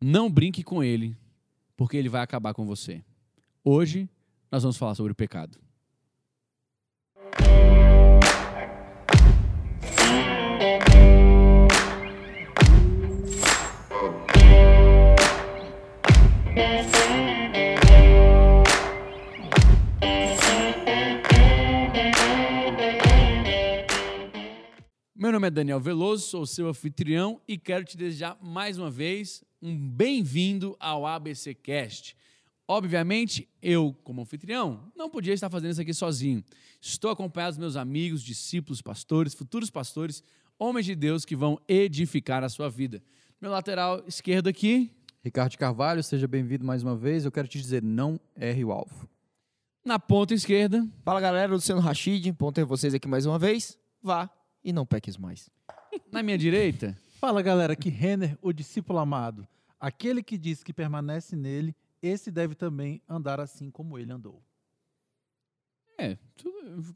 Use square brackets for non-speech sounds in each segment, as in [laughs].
Não brinque com ele, porque ele vai acabar com você. Hoje nós vamos falar sobre o pecado. Meu nome é Daniel Veloso, sou seu anfitrião e quero te desejar mais uma vez um bem-vindo ao ABC Cast. Obviamente, eu, como anfitrião, não podia estar fazendo isso aqui sozinho. Estou acompanhado dos meus amigos, discípulos, pastores, futuros pastores, homens de Deus que vão edificar a sua vida. Meu lateral esquerdo aqui, Ricardo Carvalho, seja bem-vindo mais uma vez. Eu quero te dizer, não erre o alvo. na ponta esquerda, Fala galera, Luciano Rachid, ter vocês aqui mais uma vez. Vá e não peques mais. na minha direita, Fala galera, aqui Renner, o discípulo amado. Aquele que diz que permanece nele, esse deve também andar assim como ele andou. é, tudo,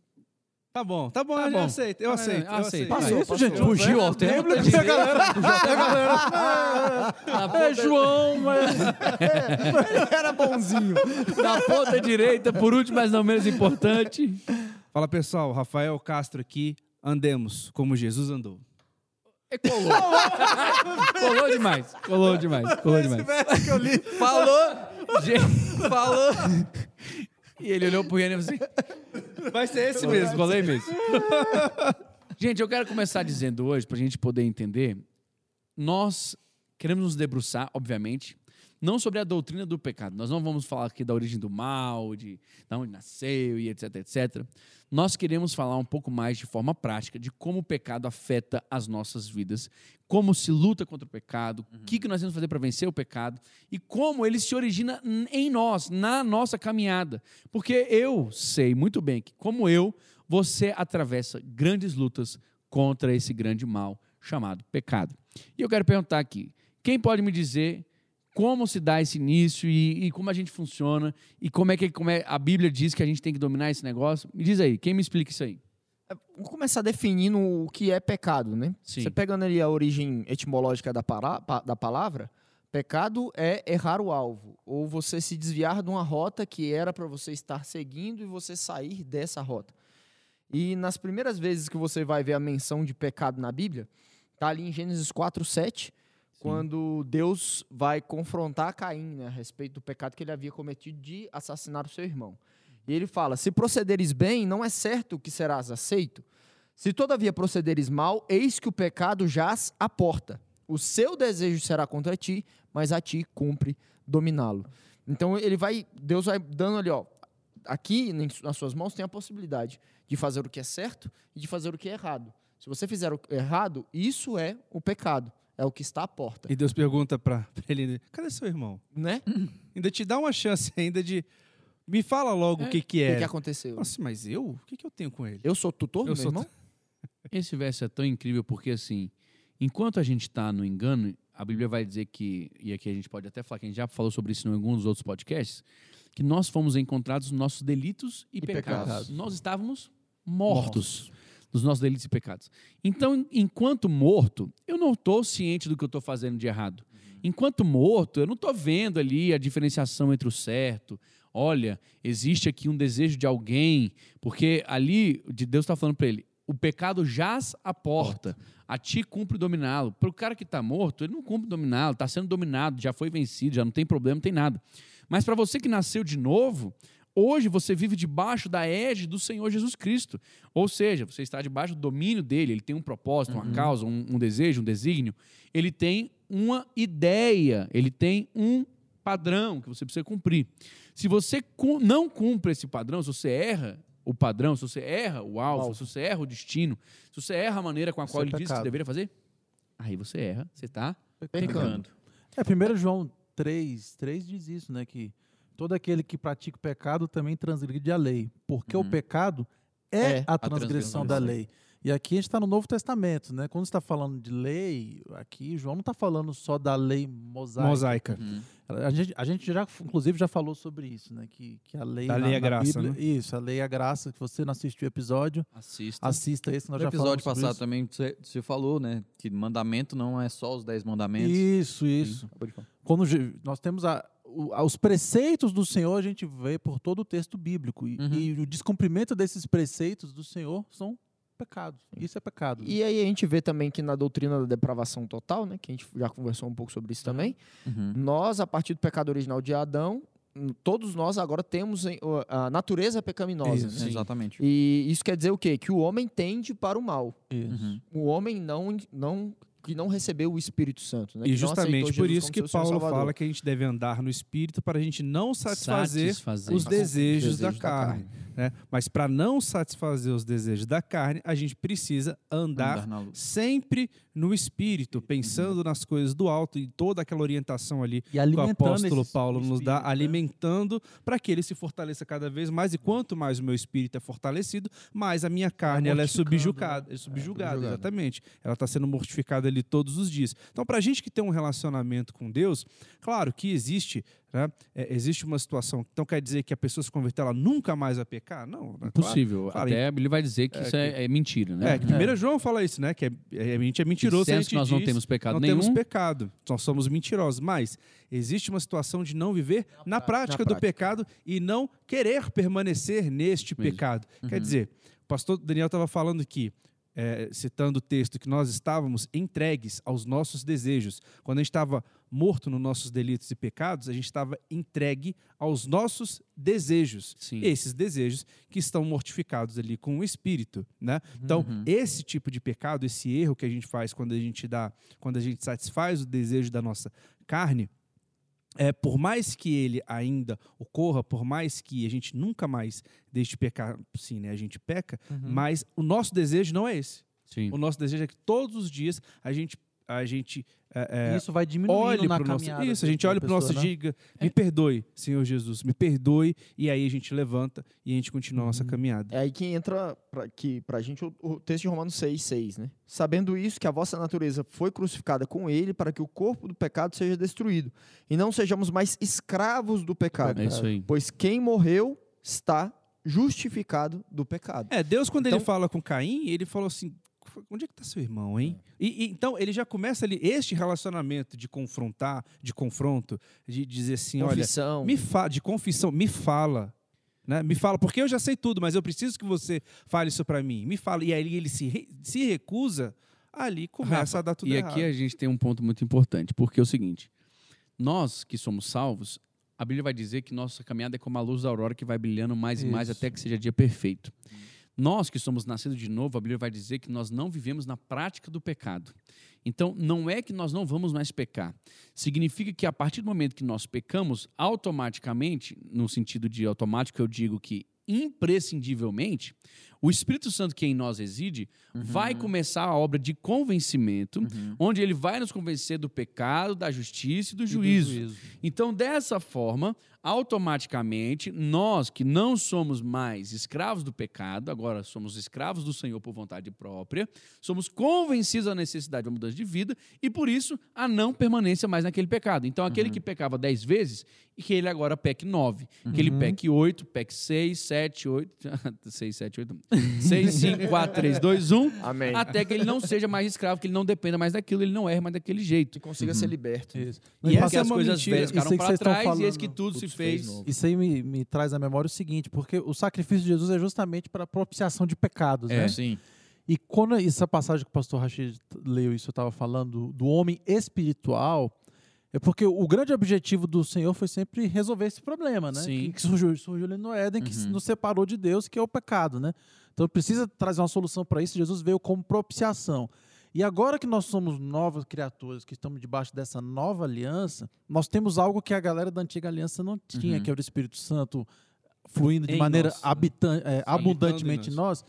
Tá bom, tá bom, Tá eu bom. aceito, eu Ah, aceito, eu eu aceito. Passou, Passou, isso, passou. gente? Fugiu ao tema. Lembra disso, galera? na, É João, mas... Era bonzinho. na ponta direita, por último, mas não menos importante, Fala pessoal, Rafael Castro aqui, andemos como Jesus andou. É, colou. colou demais. Colou demais. Colou demais. Falou! Gente, falou. E ele olhou pro Renan e falou assim: Vai ser esse mesmo, colei mesmo. gente, eu quero começar dizendo hoje, pra gente poder entender, nós queremos nos debruçar, obviamente, não sobre a doutrina do pecado. Nós não vamos falar aqui da origem do mal, de, de onde nasceu e etc, etc. Nós queremos falar um pouco mais de forma prática de como o pecado afeta as nossas vidas, como se luta contra o pecado, o que, que nós temos que fazer para vencer o pecado e como ele se origina em nós, na nossa caminhada. Porque eu sei muito bem que, como eu, você atravessa grandes lutas contra esse grande mal chamado pecado. E eu quero perguntar aqui: quem pode me dizer como se dá esse início e, e como a gente funciona e como é que como é, a Bíblia diz que a gente tem que dominar esse negócio? Me diz aí, quem me explica isso aí? Vamos começar definindo o que é pecado, né? Sim. Você pegando ali a origem etimológica da, para- pa- da palavra, pecado é errar o alvo, ou você se desviar de uma rota que era para você estar seguindo e você sair dessa rota. E nas primeiras vezes que você vai ver a menção de pecado na Bíblia, tá ali em Gênesis 4, 7, quando Deus vai confrontar Caim né, a respeito do pecado que ele havia cometido de assassinar o seu irmão. E ele fala: Se procederes bem, não é certo que serás aceito. Se todavia procederes mal, eis que o pecado jaz à porta. O seu desejo será contra ti, mas a ti cumpre dominá-lo. Então ele vai, Deus vai dando ali, ó, aqui nas suas mãos tem a possibilidade de fazer o que é certo e de fazer o que é errado. Se você fizer o errado, isso é o pecado, é o que está à porta, E Deus pergunta pra [laughs] ele, cadê seu irmão? né? [laughs] Ainda te dá uma chance ainda de, me fala logo É, o que que O que, é. que aconteceu? Nossa, mas eu? O que que eu tenho com ele? Eu sou tutor do Eu meu sou irmão? [laughs] Esse verso é tão incrível porque, assim, enquanto a gente está no engano, a Bíblia vai dizer que, e aqui a gente pode até falar, que a gente já falou sobre isso em alguns dos outros podcasts, que nós fomos encontrados nos nossos delitos e, pecados. pecados. Nós estávamos mortos dos nossos delitos e pecados. Então, enquanto morto, eu não estou ciente do que eu estou fazendo de errado. Enquanto morto, eu não estou vendo ali a diferenciação entre o certo. Olha, existe aqui um desejo de alguém, porque ali de Deus está falando para ele: o pecado jaz à porta, a ti cumpre dominá-lo. Para o cara que está morto, ele não cumpre dominá-lo, está sendo dominado, já foi vencido, já não tem problema, não tem nada. Mas para você que nasceu de novo, hoje você vive debaixo da égide do Senhor Jesus Cristo. Ou seja, você está debaixo do domínio dele, ele tem um propósito, uma causa, um, um desejo, um desígnio. Ele tem uma ideia, ele tem um padrão que você precisa cumprir. Se você cu- não cumpre esse padrão, se você erra o padrão, se você erra o alvo, alvo. se você erra o destino, se você erra a maneira com a Isso qual é ele disse que você pecado. deveria fazer, aí você erra, você está Pecando. É, 1 João 3, 3 diz isso, né? Que todo aquele que pratica o pecado também transgride a lei. Porque o Uhum. pecado é, É, a a transgressão transgressão da lei. E aqui a gente está no Novo Testamento, né? Quando está falando de lei, aqui João não está falando só da lei mosaica. Mosaica. Uhum. A gente, a gente já, inclusive, já falou sobre isso, né? Que, que a lei. Da na- lei é na graça, Bíblia- né? Isso, a lei é a graça. Se você não assistiu o episódio, assista. assista esse, que nós No já falamos episódio sobre passado isso. também você, você falou, né? Que mandamento não é só os dez mandamentos. Isso, isso. Falar. quando nós temos a- o- a- os preceitos do Senhor, a gente vê por todo o texto bíblico. E, Uhum. e o descumprimento desses preceitos do Senhor são pecados. Isso é pecado. E aí a gente vê também que na doutrina da depravação total, né, que a gente já conversou um pouco sobre isso também, Uhum. nós, a partir do pecado original de Adão, todos nós agora temos a natureza pecaminosa. Isso, né? Exatamente. E isso quer dizer o quê? Que o homem tende para o mal. Isso. Uhum. O homem não, não que não recebeu o Espírito Santo. Né? E que justamente por isso que Paulo Salvador. fala que a gente deve andar no espírito para a gente não satisfazer Satisfazer. os desejos, da, desejos da carne. Né? Mas para não satisfazer os desejos da carne, a gente precisa andar Andar sempre no espírito, pensando nas coisas do alto e toda aquela orientação ali E que o apóstolo Paulo nos dá, espírito, né? alimentando para que ele se fortaleça cada vez mais. E quanto mais o meu espírito é fortalecido, mais a minha carne ela é mortificando, subjugada, é subjugada, subjugada. exatamente. Ela está sendo mortificada ali todos os dias. Então, para a gente que tem um relacionamento com Deus, claro que existe, né, é, existe uma situação. Então, quer dizer que a pessoa se converter, ela nunca mais vai pecar? Não. né? Claro. Impossível. Claro, Até ele vai dizer que é isso é, é mentira, né? É, que primeiro João fala isso, né? Que é, é- a gente é mentiroso. se a gente que nós não diz- temos pecado não nenhum. temos pecado. Nós somos mentirosos. Mas existe uma situação de não viver na prática, na do prática. pecado e não querer permanecer neste Mesmo. pecado. Quer Uhum. dizer, o pastor Daniel estava falando aqui, é, citando o texto, que nós estávamos entregues aos nossos desejos. Quando a gente estava morto nos nossos delitos e pecados, a gente estava entregue aos nossos desejos. Sim. Esses desejos que estão mortificados ali com o espírito, né? Então, Uhum. esse tipo de pecado, esse erro que a gente faz quando a gente dá, quando a gente satisfaz o desejo da nossa carne, é, por mais que ele ainda ocorra, por mais que a gente nunca mais deixe de pecar, sim, né? A gente peca, mas o nosso desejo não é esse. Sim. O nosso desejo é que todos os dias a gente a gente é, é, Isso vai diminuindo olhe na para o nosso caminhada isso a gente olha para o nosso né? diga me perdoe Senhor Jesus me perdoe e aí a gente levanta e a gente continua a nossa caminhada É aí que entra pra, que, pra gente o, o texto de Romanos 6, 6, né? Sabendo isso, que a vossa natureza foi crucificada com ele para que o corpo do pecado seja destruído. E não sejamos mais escravos do pecado. É isso aí. Pois quem morreu está justificado do pecado. É, Deus, quando ele Então- fala com Caim, ele falou assim: onde é que está seu irmão, hein? E, e então ele já começa ali, este relacionamento de confrontar, de confronto, de dizer assim: Confissão. olha, me fala, de confissão, me fala. Né? Me fala, porque eu já sei tudo, mas eu preciso que você fale isso para mim. Me fala. E aí ele se, re- se recusa, ali começa Rafa, a dar tudo e errado. aqui a gente tem um ponto muito importante, porque é o seguinte: nós que somos salvos, a Bíblia vai dizer que nossa caminhada é como a luz da aurora que vai brilhando mais e mais Isso. até que seja dia perfeito. Nós que somos nascidos de novo, a Bíblia vai dizer que nós não vivemos na prática do pecado. Então, não é que nós não vamos mais pecar. Significa que a partir do momento que nós pecamos, automaticamente, no sentido de automático, eu digo que imprescindivelmente, o Espírito Santo que em nós reside vai começar a obra de convencimento, onde ele vai nos convencer do pecado, da justiça e do E do juízo. Então, dessa forma, automaticamente, nós que não somos mais escravos do pecado, agora somos escravos do Senhor por vontade própria, somos convencidos da necessidade de uma mudança de vida e, por isso, a não permanência mais naquele pecado. Então, aquele que pecava dez vezes, e que ele agora peque nove. Que ele peque oito, peque seis, sete, oito... [laughs] seis, sete, oito... Seis, cinco, quatro, três, dois, um... Amém. Até que ele não seja mais escravo, que ele não dependa mais daquilo, ele não erre mais daquele jeito. Que consiga ser liberto. Isso. E E é as uma coisas mentira. velhas Isso ficaram que para trás e eis que falando, tudo se tudo se fez fez. Isso aí me, me traz à memória o seguinte, porque o sacrifício de Jesus é justamente para propiciação de pecados, É. né? Sim. E quando essa passagem que o pastor Rachid leu, isso eu estava falando, do, do homem espiritual, é porque o grande objetivo do Senhor foi sempre resolver esse problema, né? Sim. Que, surgiu, surgiu ali no Éden, que Uhum. nos separou de Deus, que é o pecado, né? Então precisa trazer uma solução para isso. Jesus veio como propiciação. E agora que nós somos novas criaturas, que estamos debaixo dessa nova aliança, nós temos algo que a galera da antiga aliança não tinha, Uhum. que é o Espírito Santo fluindo de Em maneira é, abundantemente em nós.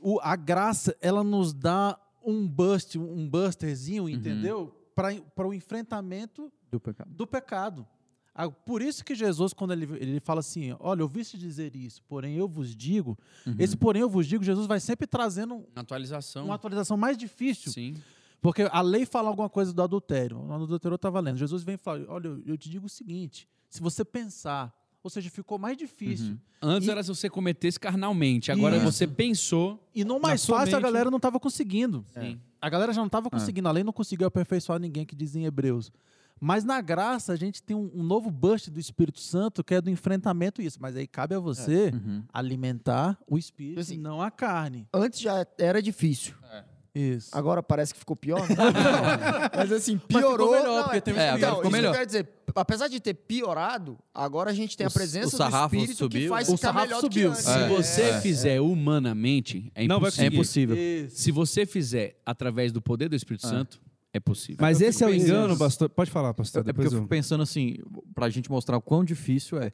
O- a graça, ela nos dá um bust, um busterzinho, entendeu? Para o enfrentamento Do pecado. do pecado. Ah, Por isso que Jesus, quando ele, ele fala assim, olha, eu ouvi-se dizer isso, porém eu vos digo, Uhum. esse porém eu vos digo, Jesus vai sempre trazendo Atualização. uma atualização mais difícil. Sim. Porque a lei fala alguma coisa do adultério. O adultério está valendo. Jesus vem e fala, olha, eu- eu te digo o seguinte, se você pensar, ou seja, ficou mais difícil. Uhum. Antes E- era se você cometesse carnalmente. Agora Isso. você pensou. E no mais fácil a mente- galera não estava conseguindo. Sim. A galera já não Ah. estava conseguindo. A lei não conseguiu aperfeiçoar ninguém que diz em Hebreus. Mas na graça a gente tem um, um novo burst do Espírito Santo que é do enfrentamento isso. Mas aí cabe a você Uhum. alimentar o Espírito Assim, e não a carne. Antes já era difícil. Isso. Agora parece que ficou pior. Não, [laughs] mas assim, piorou. melhor, não, porque é, tem um então, Ficou melhor. quero dizer, apesar de ter piorado, agora a gente tem O a presença o do Espírito que subiu. faz O ficar sarrafo melhor subiu. do que antes. Se É, você É. fizer humanamente, é Não vai impossível. É impossível. Isso. Se você fizer através do poder do Espírito Santo, é possível. Mas Eu esse é o engano, pastor. Pode falar, pastor. É porque eu eu... fico pensando assim, pra gente mostrar o quão difícil é.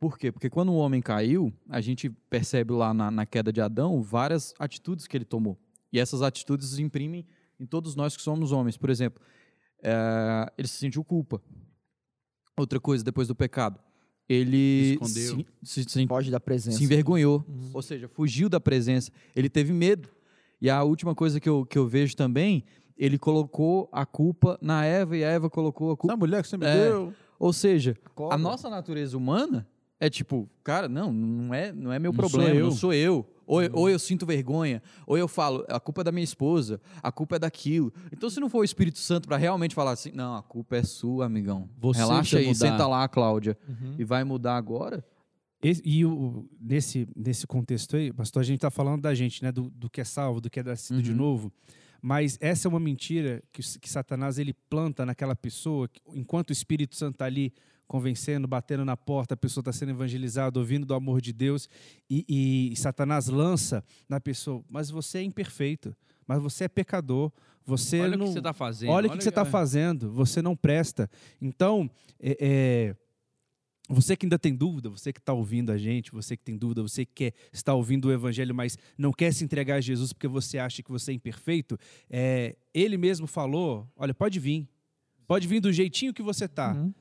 Por quê? Porque quando o homem caiu, a gente percebe lá na, na queda de Adão várias atitudes que ele tomou. E essas atitudes imprimem em todos nós que somos homens. Por exemplo, eh, ele se sentiu culpa. Outra coisa, depois do pecado, ele Escondeu. se, se, se, Foge da presença. se envergonhou. Ou seja, fugiu da presença. Ele teve medo. E a última coisa que eu, que eu vejo também, ele colocou a culpa na Eva e a Eva colocou a culpa. Essa mulher que você me É. deu. Ou seja, Cobra. a nossa natureza humana é tipo, cara, não, não é, não é meu Não problema, sou eu. não sou eu. Ou, eu- ou eu sinto vergonha, ou eu falo, a culpa é da minha esposa, a culpa é daquilo. Então, se não for o Espírito Santo para realmente falar assim, não, a culpa é sua, amigão. Você Relaxa aí, mudar. senta lá, Cláudia, Uhum. e vai mudar agora. Esse- e o, nesse, nesse contexto aí, pastor, a gente está falando da gente, né? Do, do que é salvo, do que é nascido de Uhum. novo. Mas essa é uma mentira que, que Satanás ele planta naquela pessoa, que, enquanto o Espírito Santo está ali convencendo, batendo na porta, a pessoa está sendo evangelizada, ouvindo do amor de Deus, e, e Satanás lança na pessoa, mas você é imperfeito, mas você é pecador, você olha não... o que você está fazendo. Olha o que você está fazendo, você não presta. Então, é, é, você que ainda tem dúvida, você que está ouvindo a gente, você que tem dúvida, você que quer, está ouvindo o Evangelho, mas não quer se entregar a Jesus porque você acha que você é imperfeito, é, ele mesmo falou: olha, pode vir, pode vir do jeitinho que você está. Uhum.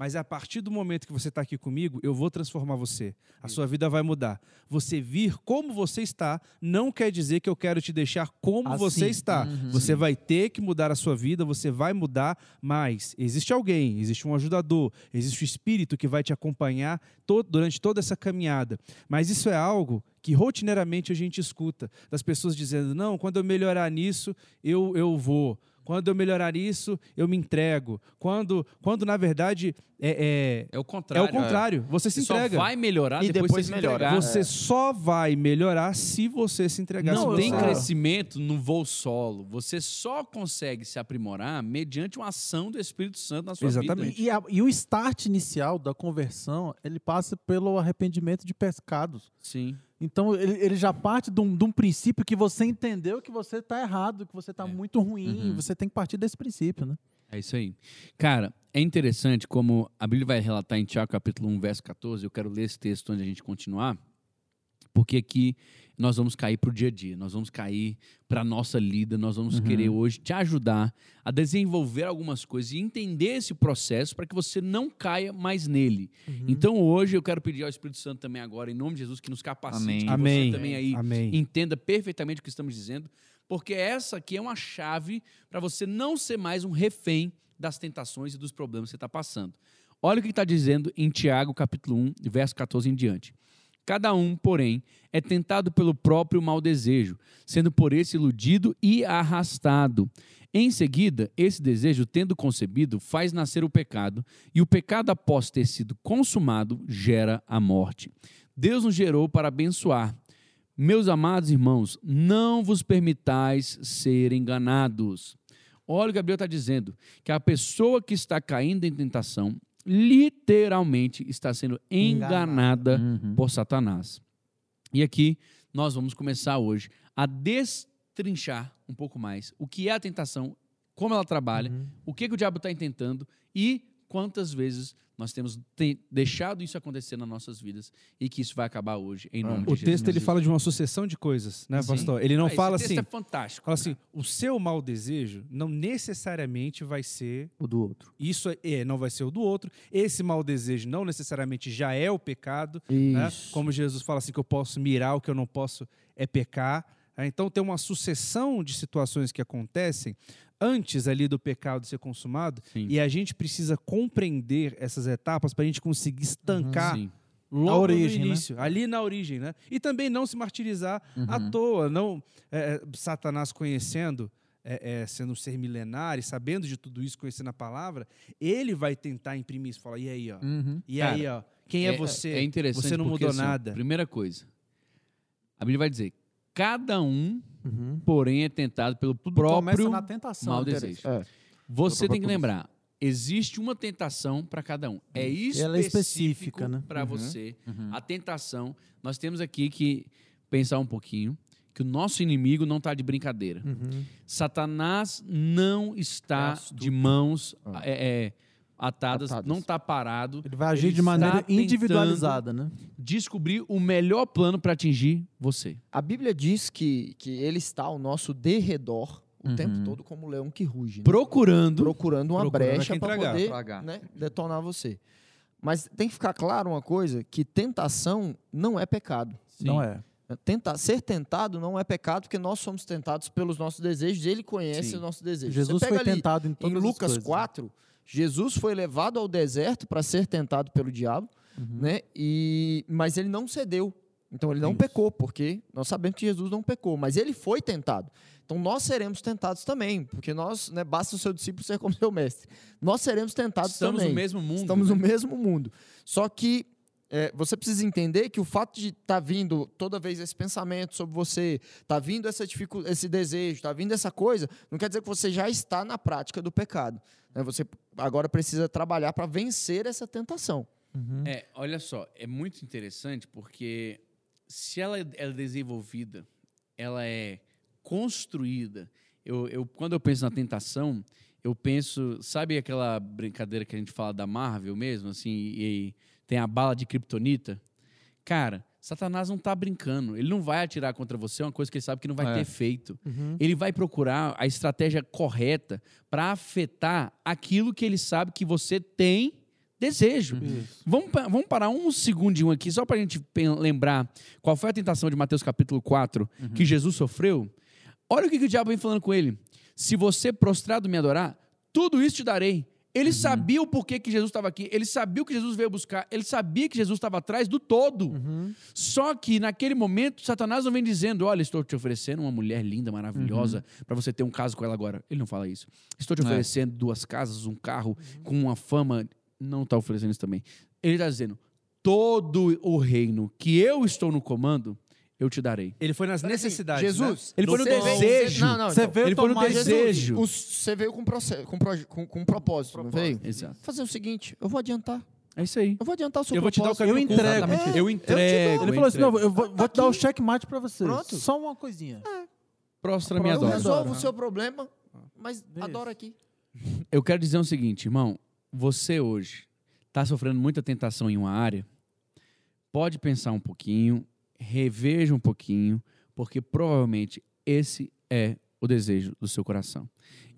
Mas a partir do momento que você está aqui comigo, eu vou transformar você. A sua vida vai mudar. Você vir como você está não quer dizer que eu quero te deixar como Assim. você está. Você vai ter que mudar a sua vida, você vai mudar, mas existe alguém, existe um ajudador, existe o Espírito que vai te acompanhar to- durante toda essa caminhada. Mas isso é algo que rotineiramente a gente escuta das pessoas dizendo: não, quando eu melhorar nisso, eu, eu vou. Quando eu melhorar isso, eu me entrego. Quando, quando na verdade, é, É o é, é contrário. o contrário. Você se Você só entrega. vai melhorar E depois, depois se melhora. entregar. Você só vai melhorar se você se entregar. Não tem crescimento no voo solo. Você só consegue se aprimorar mediante uma ação do Espírito Santo na sua Exatamente. vida. E, a- e o start inicial da conversão, ele passa pelo arrependimento de pecados. Sim. Então, ele, ele já parte de um, de um princípio que você entendeu que você está errado, que você está muito ruim. Uhum. Você tem que partir desse princípio, né? É isso aí. Cara, é interessante como a Bíblia vai relatar em Tiago capítulo 1, verso 14. Eu quero ler esse texto antes de a gente continuar, porque aqui nós vamos cair para o dia a dia, nós vamos cair para a nossa lida, nós vamos querer hoje te ajudar a desenvolver algumas coisas e entender esse processo para que você não caia mais nele. Então hoje eu quero pedir ao Espírito Santo também agora, em nome de Jesus, que nos capacite, Amém. que Amém. você também aí Amém. entenda perfeitamente o que estamos dizendo, porque essa aqui é uma chave para você não ser mais um refém das tentações e dos problemas que você está passando. Olha o que está dizendo em Tiago, capítulo 1, verso 14 em diante. Cada um, porém, é tentado pelo próprio mau desejo, sendo por esse iludido e arrastado. Em seguida, esse desejo, tendo concebido, faz nascer o pecado, e o pecado, após ter sido consumado, gera a morte. Deus nos gerou para abençoar. Meus amados irmãos, não vos permitais ser enganados. Olha o que Gabriel está dizendo: que a pessoa que está caindo em tentação, literalmente está sendo enganada Uhum. por Satanás. E aqui nós vamos começar hoje a destrinchar um pouco mais o que é a tentação, como ela trabalha, o que, que o diabo está intentando e quantas vezes nós temos te- deixado isso acontecer nas nossas vidas e que isso vai acabar hoje, em nome de O Jesus. texto ele fala de uma sucessão de coisas, né, Sim. pastor? Ele não Ah, fala esse assim, texto é fantástico. fala assim, o seu mau desejo não necessariamente vai ser O do outro. isso é, não vai ser o do outro. Esse mau desejo não necessariamente já é o pecado, né? Como Jesus fala assim que eu posso mirar, o que eu não posso é pecar. Né? Então tem uma sucessão de situações que acontecem antes ali do pecado ser consumado Sim. e a gente precisa compreender essas etapas para a gente conseguir estancar Sim. logo A origem, no né? início, ali na origem, né? E também não se martirizar à Uhum. toa, não é, Satanás conhecendo é, é, sendo um ser milenar e sabendo de tudo isso, conhecendo a palavra, ele vai tentar imprimir isso. Falar, e aí, ó? Uhum. E Cara, aí, ó? Quem é, você? É interessante Você não porque, mudou assim, nada. Primeira coisa, a Bíblia vai dizer, cada um, Uhum. porém, é tentado pelo Tudo próprio na tentação. Interesse. desejo. É. Você tem que lembrar, existe uma tentação para cada um. É específico Ela é específica, né? para Uhum. você. Uhum. A tentação, nós temos aqui que pensar um pouquinho que o nosso inimigo não está de brincadeira. Uhum. Satanás não É está astuto. de mãos Ah. é, é, atadas, Atadas. não está parado. Ele vai agir Ele de maneira individualizada, né? Descobrir o melhor plano para atingir você. A Bíblia diz que, que ele está ao nosso derredor o Uhum. tempo todo como um leão que ruge. né? Procurando. procurando uma Procurando brecha para poder Tragar. né, detonar você. Mas tem que ficar claro uma coisa, que tentação não é pecado. Não é. Tenta, ser tentado não é pecado, porque nós somos tentados pelos nossos desejos, ele conhece Sim. os nossos desejos. Jesus Você pega foi ali tentado em em todas as Lucas coisas. 4, Jesus foi levado ao deserto para ser tentado pelo diabo, Uhum. né? E, mas ele não cedeu. Então ele não Isso. pecou, porque nós sabemos que Jesus não pecou, mas ele foi tentado. Então nós seremos tentados também, porque nós, né, basta o seu discípulo ser como seu mestre. Nós seremos tentados Estamos também. no mesmo mundo. Estamos né? no mesmo mundo. Só que é, você precisa entender que o fato de estar vindo toda vez esse pensamento sobre você, tá vindo essa dificu- esse desejo, tá vindo essa coisa, não quer dizer que você já está na prática do pecado. né? Você agora precisa trabalhar para vencer essa tentação. Uhum. É, olha só, é muito interessante porque se ela é é desenvolvida, ela é construída. Eu, eu, quando eu penso na tentação, eu penso, sabe aquela brincadeira que a gente fala da Marvel mesmo, assim, e, tem a bala de kryptonita? Cara, Satanás não está brincando. Ele não vai atirar contra você, é uma coisa que ele sabe que não vai É. ter feito. Uhum. Ele vai procurar a estratégia correta para afetar aquilo que ele sabe que você tem desejo. Isso. Vamos, vamos parar um segundinho aqui, só para a gente lembrar qual foi a tentação de Mateus capítulo 4 que Jesus sofreu. Olha o que, que o diabo vem falando com ele. Se você prostrado me adorar, tudo isso te darei. Ele sabia o porquê que Jesus estava aqui, ele sabia o que Jesus veio buscar, ele sabia que Jesus estava atrás do todo. Uhum. Só que naquele momento, Satanás não vem dizendo: Olha, estou te oferecendo uma mulher linda, maravilhosa, para você ter um caso com ela agora. Ele não fala isso. Estou te É. oferecendo duas casas, um carro com uma fama. Não está oferecendo isso também. Ele está dizendo: Todo o reino que eu estou no comando, eu te darei. Ele foi nas Assim, necessidades. né? Jesus, Ele foi no você veio- desejo. Não, não, Você então, veio ele foi no desejo. o- você veio com, proce- com, proje- com, com um propósito, não veio? Exato. Fazer o seguinte, eu vou adiantar. É isso aí. Eu vou adiantar o seu Eu vou te dar o propósito. caminho Eu entrego. É, eu eu entrego. Ele eu falou assim: não, eu vou, vou te dar o checkmate pra você. Pronto. Só uma coisinha. Prostra minha Eu Adoro. adora. resolvo o seu problema, mas Isso. adoro aqui. Eu quero dizer o seguinte, irmão. Você hoje está sofrendo muita tentação em uma área. Pode pensar um pouquinho, reveja um pouquinho, porque provavelmente esse é o desejo do seu coração.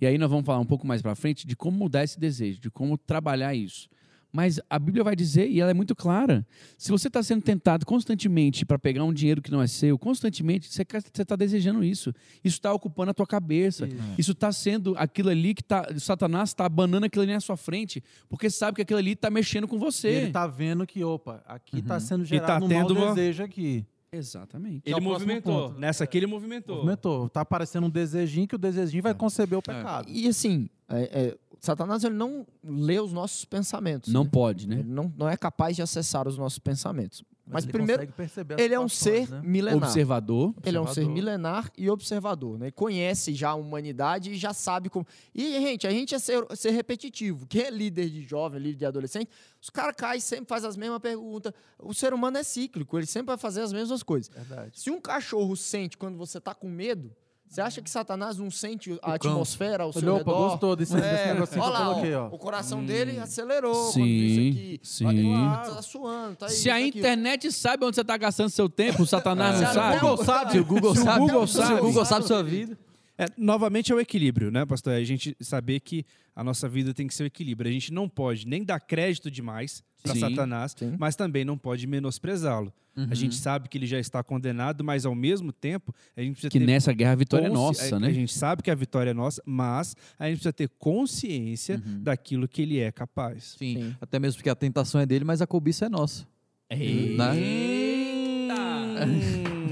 E aí nós vamos falar um pouco mais para frente de como mudar esse desejo, de como trabalhar isso. Mas a Bíblia vai dizer, e ela é muito clara: se você está sendo tentado constantemente para pegar um dinheiro que não é seu, constantemente, você está desejando isso. Isso está ocupando a tua cabeça. Isso está sendo aquilo ali que tá, Satanás está abanando aquilo ali na sua frente, porque sabe que aquilo ali está mexendo com E você. ele tá vendo que, opa, aqui tá sendo E gerado tá um mau uma- desejo aqui. Exatamente. é Ele o próximo movimentou. ponto. Nessa aqui ele movimentou. Movimentou. Tá aparecendo um desejinho que o desejinho vai conceber o pecado. E assim, é- é, Satanás ele não lê os nossos pensamentos. Não né? pode, né? Ele não, não é capaz de acessar os nossos pensamentos. Mas, ele primeiro, ele é um ser né? milenar. Observador. Ele é um ser milenar e observador, né? Conhece já a humanidade e já sabe como. E, gente, a gente é ser, ser repetitivo. Quem é líder de jovem, líder de adolescente, os caras caem sempre faz as mesmas perguntas. O ser humano é cíclico, ele sempre vai fazer as mesmas coisas. Verdade. Se um cachorro sente quando você tá com medo, você acha que Satanás não sente a cão. atmosfera ao seu Olha, opa, redor? gostou desse, É, olha eu lá, coloquei, ó, o coração dele acelerou quando Sim, viu isso aqui. sim. Olha, tá suando, tá Se isso, a aquilo. internet sabe onde você está gastando seu tempo, o Satanás Se não sabe. Google sabe, Se o Google Se o sabe, Google se sabe. o Google sabe sua vida. É, novamente é o equilíbrio, né, pastor? É a gente saber que a nossa vida tem que ser o equilíbrio. A gente não pode nem dar crédito demais para Satanás, sim. mas também não pode menosprezá-lo. A gente sabe que ele já está condenado, mas ao mesmo tempo a gente precisa Que ter nessa guerra a vitória é nossa, né? A gente sabe que a vitória é nossa, mas a gente precisa ter consciência daquilo que ele é capaz. Sim. Sim. Até mesmo porque a tentação é dele, mas a cobiça é nossa. Eita!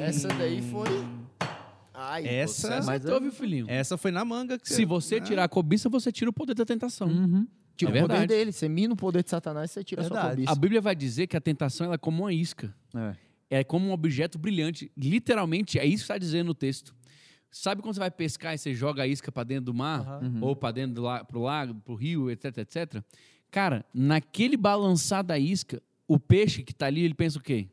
Essa daí foi. Ai, Essa- você- Mas ouve, filhinho. Essa foi na manga que Se você tirar a cobiça, você tira o poder da tentação. Uhum. Tira É o poder dele. Você mina o poder de Satanás, você tira a sua Verdade. cobiça. A Bíblia vai dizer que a tentação ela é como uma isca. É. É como um objeto brilhante. Literalmente, é isso que está dizendo no texto. Sabe quando você vai pescar e você joga a isca para dentro do mar? Aham. Ou para dentro do la pro lago, pro rio, etc, etc? Cara, naquele balançar da isca, o peixe que tá ali, ele pensa o quê?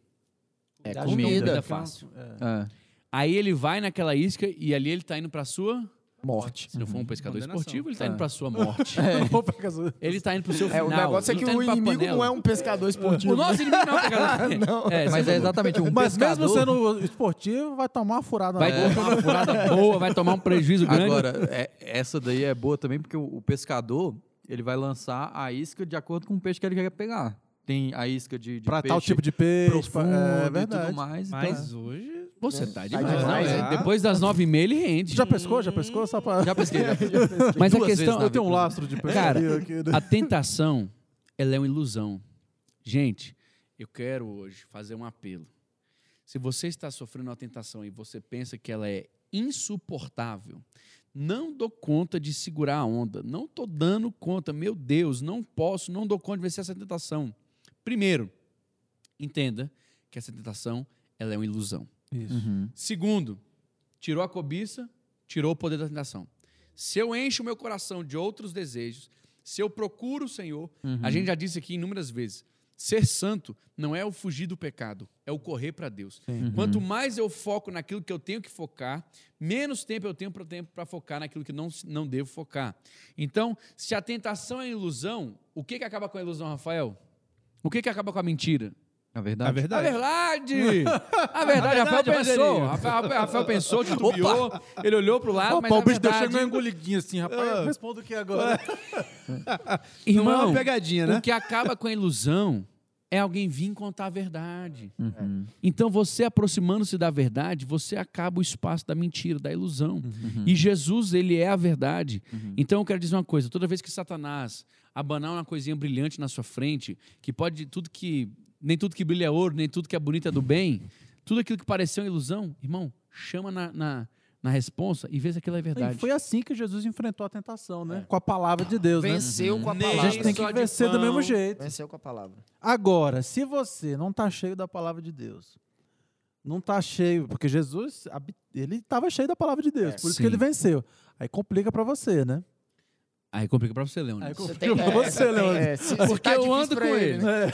É comida. Comida é fácil. É. É. Aí ele vai naquela isca e ali ele tá indo para sua... Morte. Se não for um pescador Condenação. esportivo, ele tá É. [laughs] indo para sua morte. Vou pra casa- Ele tá indo pro seu É, final. o negócio é ele que tá o indo pra inimigo panela. não é um pescador esportivo. O nosso inimigo não é um pescador. [laughs] Não. É, Mas é exatamente um Mas pescador... mesmo sendo esportivo, vai tomar uma furada Vai na tomar uma furada boa, vai tomar um prejuízo grande. Agora, é- essa daí é boa também, porque o, o pescador, ele vai lançar a isca de acordo com o peixe que ele quer pegar. Tem a isca de, de Pra peixe tal tipo de peixe. profundo pra- é e verdade. tudo mais. então- Mas hoje. Você tá Tá demais. não, é. é. Depois das nove e meia ele rende. Já pescou? Já pescou? Só pra... já pesquei, já [laughs] pesquei. Mas a Duas vezes questão... Eu tenho um lastro de Cara, pescaria aqui. né? A tentação, ela é uma ilusão. Gente, eu quero hoje fazer um apelo. Se você está sofrendo uma tentação e você pensa que ela é insuportável, não dou conta de segurar a onda, não estou dando conta, meu Deus, não posso, não dou conta de vencer essa tentação. Primeiro, entenda que essa tentação ela é uma ilusão. Isso. Uhum. Segundo, tirou a cobiça, tirou o poder da tentação. Se eu encho o meu coração de outros desejos, se eu procuro o Senhor, a gente já disse aqui inúmeras vezes, ser santo não é o fugir do pecado, é o correr para Deus. Sim. Quanto mais eu foco naquilo que eu tenho que focar, menos tempo eu tenho para tempo para focar naquilo que não, não devo focar. Então, se a tentação é ilusão, o que, que acaba com a ilusão, Rafael? O que, que acaba com a mentira? Na A verdade. A verdade. verdade! A verdade, [laughs] Rafael pensou. Rafael, Rafael pensou, [laughs] titubeou, ele olhou pro lado, mas Opa, na o bicho deixou verdade, uma engolidinha assim, rapaz. Responda o que agora? [laughs] Não é irmão, uma pegadinha, né? o que acaba com a ilusão é alguém vir contar a verdade. Uhum. Então, você aproximando-se da verdade, você acaba o espaço da mentira, da ilusão. Uhum. E Jesus, ele é a verdade. Então, eu quero dizer uma coisa: toda vez que Satanás abanar uma coisinha brilhante na sua frente, que pode tudo que. Nem tudo que brilha é ouro, nem tudo que é bonito é do bem, tudo aquilo que pareceu uma ilusão, irmão, chama na, na, na responsa e vê se aquilo é E verdade. foi assim que Jesus enfrentou a tentação, né? Com a palavra de Deus, né? Venceu com a A palavra. gente tem que vencer do mesmo jeito. Venceu com a palavra. Agora, se você não está cheio da palavra de Deus, não está cheio, porque Jesus, ele estava cheio da palavra de Deus, É, por isso sim. que ele venceu. Aí complica para você, né? Aí complica pra você, Leandro. Aí Você complica pra você, tem- Leandro. é, se- se Porque tá eu ando com ele. né?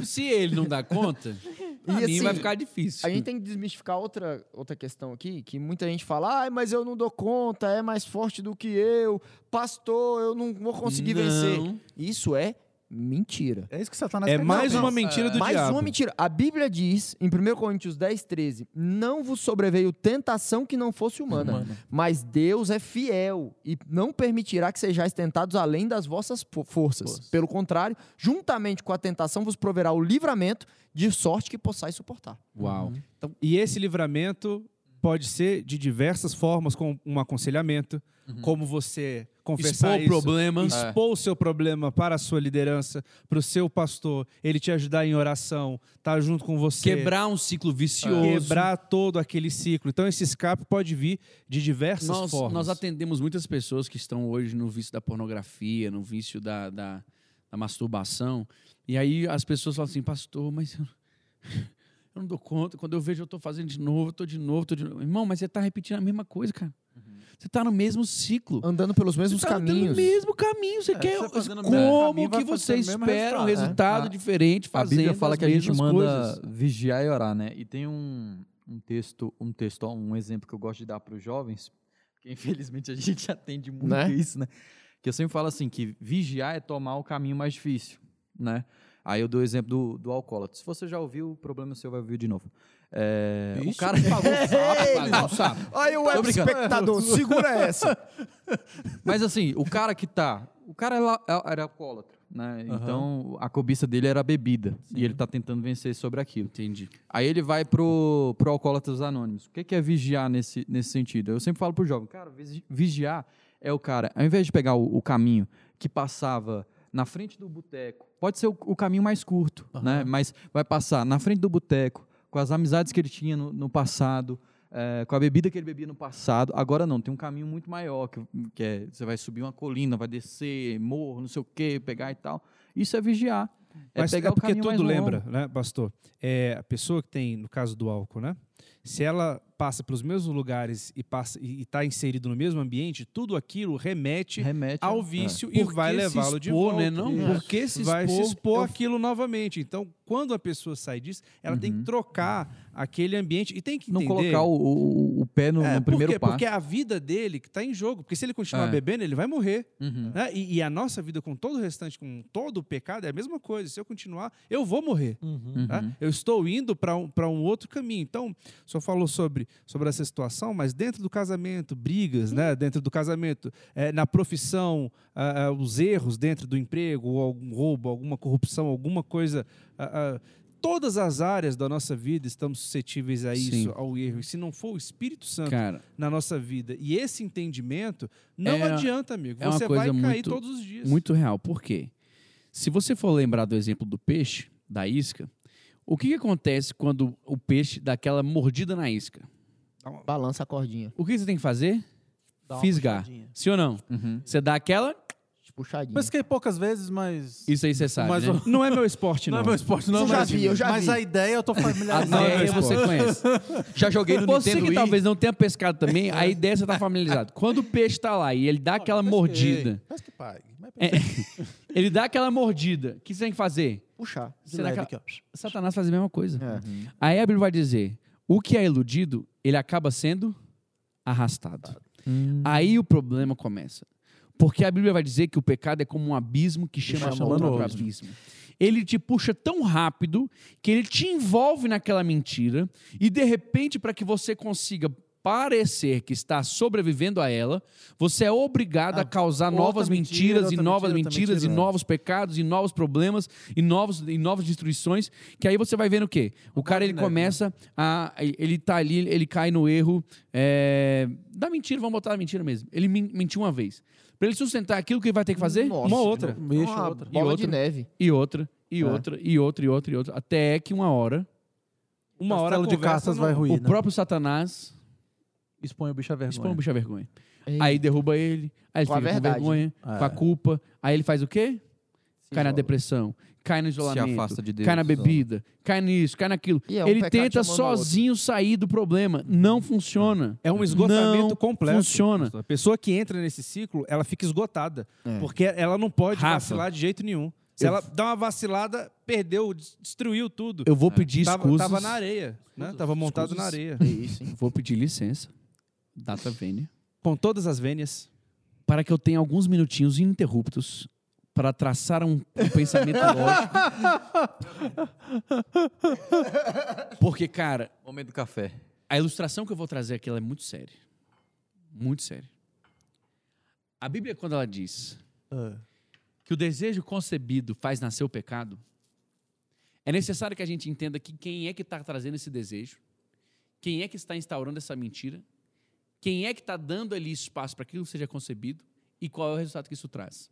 E se ele não dá conta, pra E mim assim, vai ficar difícil. A gente tem que desmistificar outra, outra questão aqui, que muita gente fala, ah, mas eu não dou conta, é mais forte do que eu, pastor, eu não vou conseguir Não. vencer. Isso é mentira. É isso que Satanás É quer mais uma mentira do Mais diabo. uma mentira. A Bíblia diz, em 1 Coríntios 10, 13, não vos sobreveio tentação que não fosse humana, mas Deus é fiel e não permitirá que sejais tentados além das vossas fo- forças. Forças. Pelo contrário, juntamente com a tentação vos proverá o livramento de sorte que possais suportar. Uau. E esse livramento pode ser de diversas formas, com um aconselhamento, como você confessar Expor isso, problema. expor o seu problema para a sua liderança, para o seu pastor, ele te ajudar em oração, estar junto com você. Quebrar um ciclo vicioso. Quebrar todo aquele ciclo. Então, esse escape pode vir de diversas Nós, formas. nós atendemos muitas pessoas que estão hoje no vício da pornografia, no vício da, da, da masturbação. E aí as pessoas falam assim, pastor, mas [laughs] eu, não dou conta. Quando eu vejo, eu estou fazendo de novo, estou de novo, estou de novo. Irmão, mas você está repetindo a mesma coisa, cara. Você está no mesmo ciclo. Andando pelos mesmos Você tá andando caminhos. no mesmo caminho. Você É, quer. você mesmo como que você espera um resultado, resultado né? diferente A fazendo Bíblia fala as que a gente manda coisas? vigiar e orar, né? E tem um, um texto, um texto, um exemplo que eu gosto de dar para os jovens, porque infelizmente a gente [laughs] atende muito Né? isso, né? Que eu sempre falo assim, que vigiar é tomar o caminho mais difícil, né? Aí eu dou o exemplo do, do alcoólatra. Se você já ouviu, o problema seu vai ouvir de novo. É, o cara pagou o sapo, pagou o sapo. Aí o Tô web brincando. espectador, segura essa. Mas assim, o cara que tá. O cara era, era alcoólatra, né? Então a cobiça dele era a bebida. E ele tá tentando vencer sobre aquilo. Entendi. Aí ele vai pro, pro Alcoólatras Anônimos. O que que é vigiar nesse, nesse sentido? Eu sempre falo pro jovem, cara, vigi- vigiar é o cara, ao invés de pegar o, o caminho que passava na frente do boteco, pode ser o, o caminho mais curto, né? Mas vai passar na frente do boteco, com as amizades que ele tinha no, no passado, é, com a bebida que ele bebia no passado. Agora não, tem um caminho muito maior, que, que é, você vai subir uma colina, vai descer, morro, não sei o quê, pegar e tal. Isso é vigiar. É Mas pegar é porque tudo lembra, né, pastor? É, a pessoa que tem, no caso do álcool, né? Se ela passa pelos mesmos lugares e passa e está inserido no mesmo ambiente, tudo aquilo remete Remete ao vício e Porque vai levá-lo de expor, volta. né, não? Isso. Porque se vai se expor, expor eu- aquilo novamente. Então, quando a pessoa sai disso, ela tem que Uhum. trocar aquele ambiente e tem que Não entender... colocar o, o- o pé no, É, no por primeiro quê? passo. Porque é a vida dele que está em jogo. Porque se ele continuar É. bebendo, ele vai morrer. Uhum. né? E, e a nossa vida com todo o restante, com todo o pecado, é a mesma coisa. Se eu continuar, eu vou morrer. Uhum. Uhum. Eu estou indo para um, pra um outro caminho. Então, o senhor falou sobre, sobre essa situação, mas dentro do casamento, brigas, né? dentro do casamento, é, na profissão, ah, os erros dentro do emprego, ou algum roubo, alguma corrupção, alguma coisa. ah, ah, todas as áreas da nossa vida estamos suscetíveis a isso, Sim. ao erro. E se não for o Espírito Santo Cara, na nossa vida e esse entendimento, não É- adianta, amigo. é Você vai cair muito- todos os dias. muito real. Por quê? Se você for lembrar do exemplo do peixe, da isca, o que, que acontece quando o peixe dá aquela mordida na isca? Balança a cordinha. O que você tem que fazer? Dá uma Fisgar. puxadinha. Sim ou não? Uhum. Você dá aquela. Puxadinha. Pesquei poucas vezes, mas. Isso aí você sabe. Mas né? Não é meu esporte, Não [laughs] não. é meu esporte, não. Eu já mas, vi, eu já mas vi. a ideia eu tô A familiarizado. ideia com o você conhece. Já joguei no Você Nintendo que Wii. talvez não tenha pescado também, a ideia você tá familiarizado. Quando o peixe está lá e ele dá aquela mordida, Pesque pague. É, [laughs] ele dá aquela mordida, o que você tem que fazer? Puxar. Será que ó. Satanás faz a mesma coisa. É. Aí a Bíblia vai dizer: o que é iludido, ele acaba sendo arrastado. Aí o problema começa. Porque a Bíblia vai dizer que o pecado é como um abismo que chama, chama outro. abismo. Ele te puxa tão rápido que ele te envolve naquela mentira e de repente para que você consiga parecer que está sobrevivendo a ela, você é obrigado Ah, a causar novas mentira, mentiras e novas mentira, mentiras e mentira. novos pecados e novos problemas e novos e novas destruições, que aí você vai vendo o quê? O cara ele de neve, começa a ele tá ali, ele cai no erro é, da mentira, vamos botar a mentira mesmo. Ele men- mentiu uma vez. Para ele sustentar aquilo que ele vai ter que fazer, Nossa, uma outra, uma outra. Bola E de outra. neve. e outra, e É. outra, e outra, e outra, e outra, até que uma hora Uma hora a Castelo de conversa cartas vai ruir. o né? próprio Satanás Expõe o bicho à vergonha. expõe o bicho à vergonha. Ei, Aí derruba ele, aí ele Com fica com vergonha, É. com a culpa. Aí ele faz o quê? se Cai na joga. depressão, cai no isolamento, afasta de Deus, cai na bebida, cai nisso, cai naquilo. É um ele tenta sozinho sair do problema. Não funciona. É um esgotamento Não completo. funciona. A pessoa que entra nesse ciclo, ela fica esgotada. É. Porque ela não pode Rafa, vacilar de jeito nenhum. Se eu- ela dá uma vacilada, perdeu, des- destruiu tudo. Eu vou pedir tava, excusas. tava na areia, né? Tava montado na areia. É isso, hein? Vou pedir licença, data vênia, Com todas as vênias. para que eu tenha alguns minutinhos ininterruptos para traçar um, um pensamento [laughs] lógico. Porque, cara, Momento do café. a ilustração que eu vou trazer aqui ela é muito séria. Muito séria. A Bíblia, quando ela diz É. que o desejo concebido faz nascer o pecado, é necessário que a gente entenda que quem é que está trazendo esse desejo, quem é que está instaurando essa mentira, quem é que está dando ali espaço para que aquilo seja concebido e qual é o resultado que isso traz.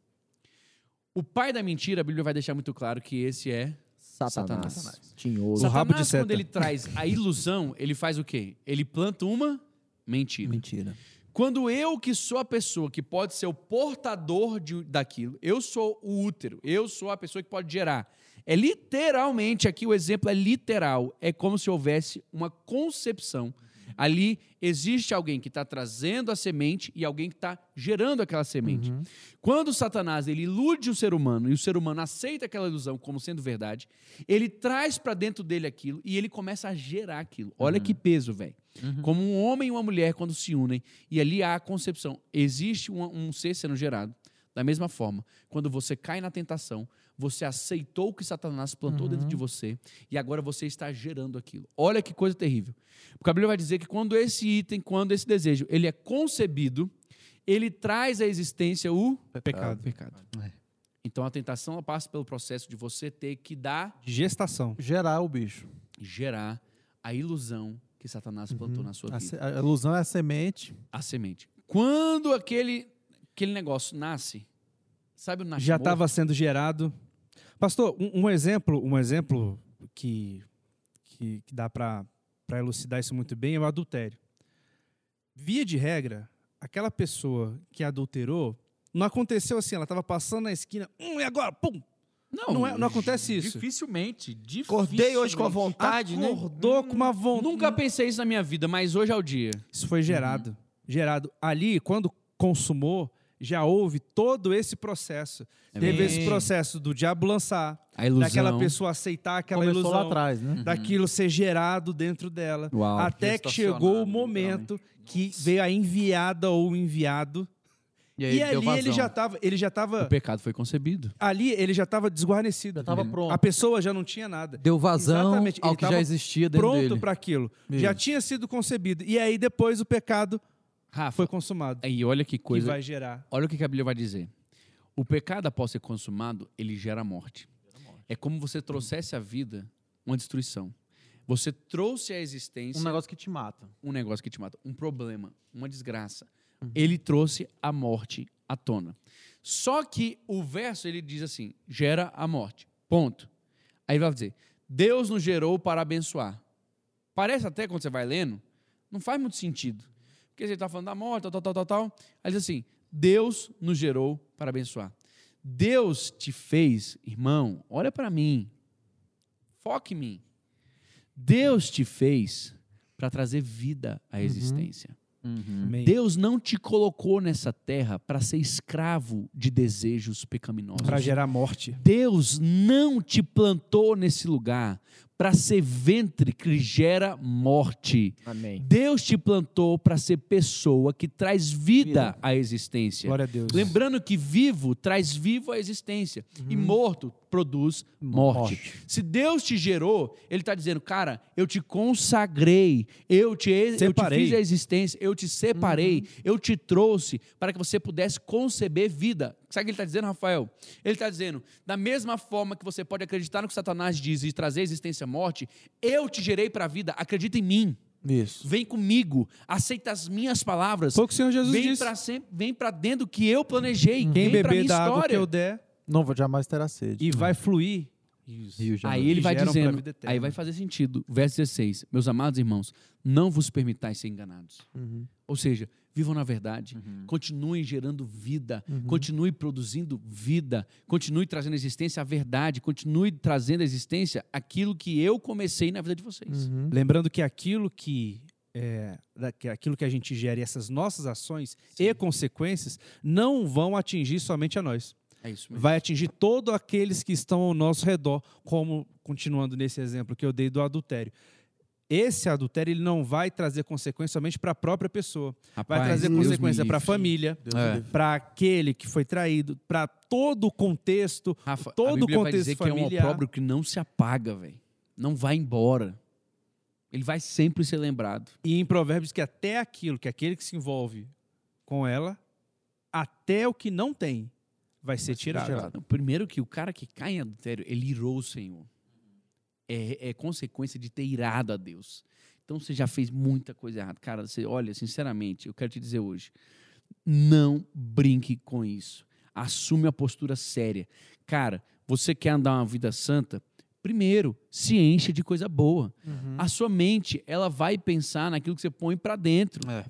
O pai da mentira, a Bíblia vai deixar muito claro que esse é Satanás. Satanás. Tinhoso. O rabo de Satanás, seta. quando ele traz a ilusão, ele faz o quê? Ele planta uma mentira. Mentira. Quando eu, que sou a pessoa que pode ser o portador de- daquilo, eu sou o útero, eu sou a pessoa que pode gerar. É literalmente, aqui o exemplo é literal, é como se houvesse uma concepção. Ali existe alguém que está trazendo a semente e alguém que está gerando aquela semente. Quando Satanás ele ilude o ser humano e o ser humano aceita aquela ilusão como sendo verdade, ele traz para dentro dele aquilo e ele começa a gerar aquilo. Olha que peso, velho. Como um homem e uma mulher quando se unem e ali há a concepção. Existe um, um ser sendo gerado. Da mesma forma, quando você cai na tentação, você aceitou o que Satanás plantou dentro de você e agora você está gerando aquilo. Olha que coisa terrível. Porque a Bíblia vai dizer que quando esse item, quando esse desejo, ele é concebido, ele traz à existência o Pecado. pecado. É. Então a tentação passa pelo processo de você ter que dar, Gestação. Gerar o bicho. gerar a ilusão que Satanás plantou na sua A, vida, se- a ilusão é a semente. a semente. Quando aquele, aquele negócio nasce, sabe o nasce Já estava sendo gerado. Pastor, um, um exemplo, um exemplo que, que, que dá para elucidar isso muito bem é o adultério. via de regra, aquela pessoa que adulterou, não aconteceu assim, ela estava passando na esquina, hum, e agora? Pum! Não, Não é- não acontece isso. Dificilmente. dificilmente. Acordei hoje com a vontade, né? Acordou com uma vontade. Nunca pensei isso na minha vida, mas hoje é o dia. Isso foi gerado. Gerado. Ali, quando consumou, já houve todo esse processo. Teve esse processo do diabo lançar, A ilusão. daquela pessoa aceitar aquela Começou ilusão, lá atrás, né? daquilo ser gerado dentro dela. Uau. até que chegou o momento que veio a enviada ou o enviado. E E, aí deu ali ele já estava, ele já O tava, pecado foi concebido. ali ele já estava desguarnecido. Já tava pronto. A pessoa já não tinha nada. Deu vazão Exatamente, ao ele que já existia dentro Pronto dele. para aquilo. Já tinha sido concebido. E aí depois o pecado Rafa, foi consumado. aí olha que que coisa. vai gerar. Olha o que a Bíblia vai dizer. O pecado, após ser consumado, ele gera morte. É como você trouxesse à vida uma destruição. Você trouxe à existência Um negócio que te mata. um negócio que te mata, um problema, uma desgraça. Ele trouxe a morte à tona. Só que o verso ele diz assim: gera a morte. Ponto. Aí ele vai dizer: Deus nos gerou para abençoar. Parece até quando você vai lendo, não faz muito sentido. Porque ele está falando da morte, tal, tal, tal, tal, tal. Aí diz assim: Deus nos gerou para abençoar. Deus te fez, irmão, olha para mim. Foque em mim. Deus te fez para trazer vida à existência. Uhum. Amém. Deus não te colocou nessa terra para ser escravo de desejos pecaminosos. Para gerar morte. Deus não te plantou nesse lugar para ser ventre que gera morte. Amém. Deus te plantou para ser pessoa que traz vida à existência. Glória a Deus. Lembrando que vivo traz vivo à existência e morto produz morte. Se Deus te gerou, Ele está dizendo, cara, eu te consagrei, eu te, eu te fiz a existência, eu te separei, eu te trouxe para que você pudesse conceber vida. Sabe o que Ele está dizendo, Rafael? Ele está dizendo, da mesma forma que você pode acreditar no que Satanás diz e trazer à existência a morte, eu te gerei para a vida, acredita em mim. Isso. Vem comigo, aceita as minhas palavras. Foi o que o Senhor Jesus vem disse. para sempre, vem para dentro do que eu planejei. Quem vem pra beber minha da água que história. eu der Não vai- jamais terá sede. e vai fluir. Já Aí ele vai dizendo, aí vai fazer sentido. Verso 16. Meus amados irmãos, não vos permitais ser enganados. Uhum. Ou seja, vivam na verdade, continuem gerando vida, continue produzindo vida, continue trazendo à existência a verdade, continue trazendo à existência aquilo que eu comecei na vida de vocês. Uhum. Lembrando que aquilo que é, aquilo que a gente gera e essas nossas ações e consequências não vão atingir somente a nós. É. Vai atingir todos aqueles que estão ao nosso redor, como continuando nesse exemplo que eu dei do adultério. Esse adultério ele não vai trazer consequência somente para a própria pessoa. Vai Rapaz, trazer Deus consequência para a família, É. para aquele que foi traído, para todo o contexto. Rafa, todo o Bíblia vai contexto dizer que é um familiar. opróbrio que não se apaga, velho. Não vai embora. Ele vai sempre ser lembrado. E em Provérbios que até aquilo, que aquele que se envolve com ela, até o que não tem, vai ser tirado. Não, Primeiro que o cara que cai em adultério, ele irou o Senhor. É, é consequência de ter irado a Deus. Então você já fez muita coisa errada. Cara, você, olha, sinceramente, eu quero te dizer hoje, não brinque com isso. Assume a postura séria. Cara, você quer andar uma vida santa? Primeiro, se enche de coisa boa. A sua mente, ela vai pensar naquilo que você põe pra dentro. É.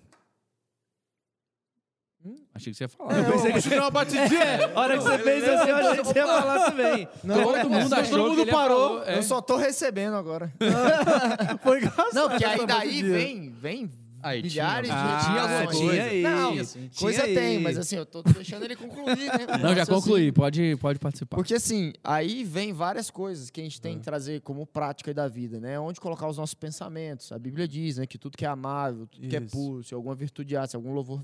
Achei que você ia falar. Eu pensei que você deu uma batidinha. [laughs] A hora que você fez assim, eu achei que você ia falar também. Todo mundo achou todo que mundo ele ia parou. falar, é. Eu só tô recebendo agora. [laughs] Foi engraçado. Não, porque aí daí vem, vem Aí milhares tinha- de Ah, tinha tinha coisa. aí, Não, tinha coisa aí. tem, mas assim, eu tô deixando ele concluir, né? Não, já concluí. Pode, pode participar. Porque assim, aí vem várias coisas que a gente tem que trazer como prática da vida, né? Onde colocar os nossos pensamentos. A Bíblia diz, né, que tudo que é amável, tudo que é puro, se alguma virtude há, se algum louvor